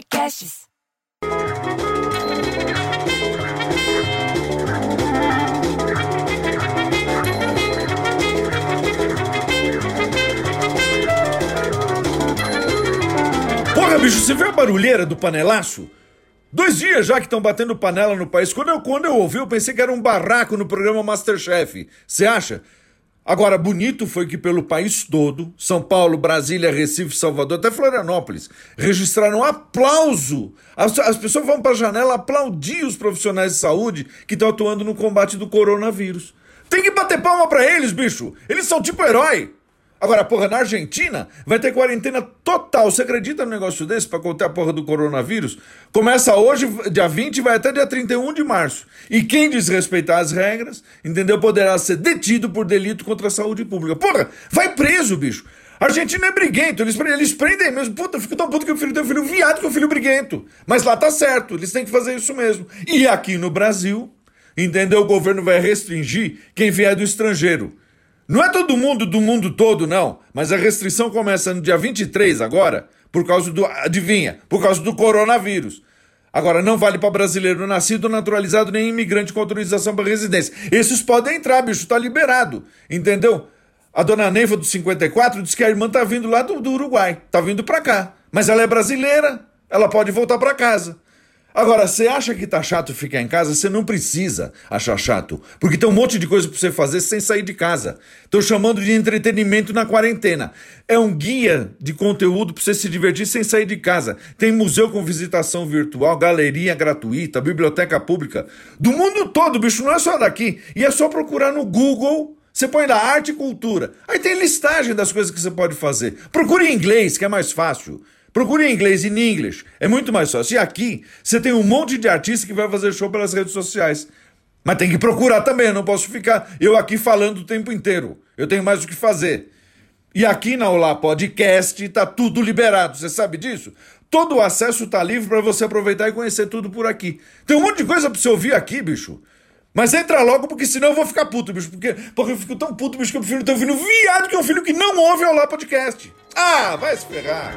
Podcasts. Porra, bicho, você viu a barulheira do panelaço? Dois dias já que estão batendo panela no país. Quando eu, quando eu ouvi, eu pensei que era um barraco no programa Masterchef. Você acha? Agora, bonito foi que pelo país todo, São Paulo, Brasília, Recife, Salvador, até Florianópolis, registraram aplauso. As, as pessoas vão para a janela aplaudir os profissionais de saúde que estão atuando no combate do coronavírus. Tem que bater palma para eles, bicho. Eles são tipo herói. Agora, porra, na Argentina vai ter quarentena total. Você acredita no negócio desse pra conter a porra do coronavírus? Começa hoje, dia 20, e vai até dia 31 de março. E quem desrespeitar as regras, entendeu? Poderá ser detido por delito contra a saúde pública. Porra, vai preso, bicho. Argentina é briguento, eles, eles prendem mesmo. Puta, eu fico tão puto que o filho tem um filho viado que o filho briguento. Mas lá tá certo, eles têm que fazer isso mesmo. E aqui no Brasil, entendeu? O governo vai restringir quem vier do estrangeiro. Não é todo mundo do mundo todo, não. Mas a restrição começa no dia 23 agora, por causa do. Adivinha? Por causa do coronavírus. Agora, não vale para brasileiro nascido, naturalizado, nem imigrante com autorização para residência. Esses podem entrar, bicho, tá liberado. Entendeu? A dona Neiva do 54 diz que a irmã tá vindo lá do, do Uruguai. Tá vindo pra cá. Mas ela é brasileira. Ela pode voltar para casa. Agora, você acha que tá chato ficar em casa? Você não precisa achar chato, porque tem um monte de coisa para você fazer sem sair de casa. Estou chamando de entretenimento na quarentena. É um guia de conteúdo para você se divertir sem sair de casa. Tem museu com visitação virtual, galeria gratuita, biblioteca pública. Do mundo todo, bicho, não é só daqui. E é só procurar no Google. Você põe lá arte e cultura. Aí tem listagem das coisas que você pode fazer. Procure em inglês, que é mais fácil. Procure em inglês, in English. É muito mais fácil. E aqui, você tem um monte de artista que vai fazer show pelas redes sociais. Mas tem que procurar também, eu não posso ficar eu aqui falando o tempo inteiro. Eu tenho mais o que fazer. E aqui na Olá Podcast tá tudo liberado, você sabe disso? Todo o acesso tá livre para você aproveitar e conhecer tudo por aqui. Tem um monte de coisa para você ouvir aqui, bicho. Mas entra logo, porque senão eu vou ficar puto, bicho. Porque, porque eu fico tão puto, bicho, que eu prefiro ter um filho viado que um filho que não ouve Olá Podcast. Ah, vai se ferrar.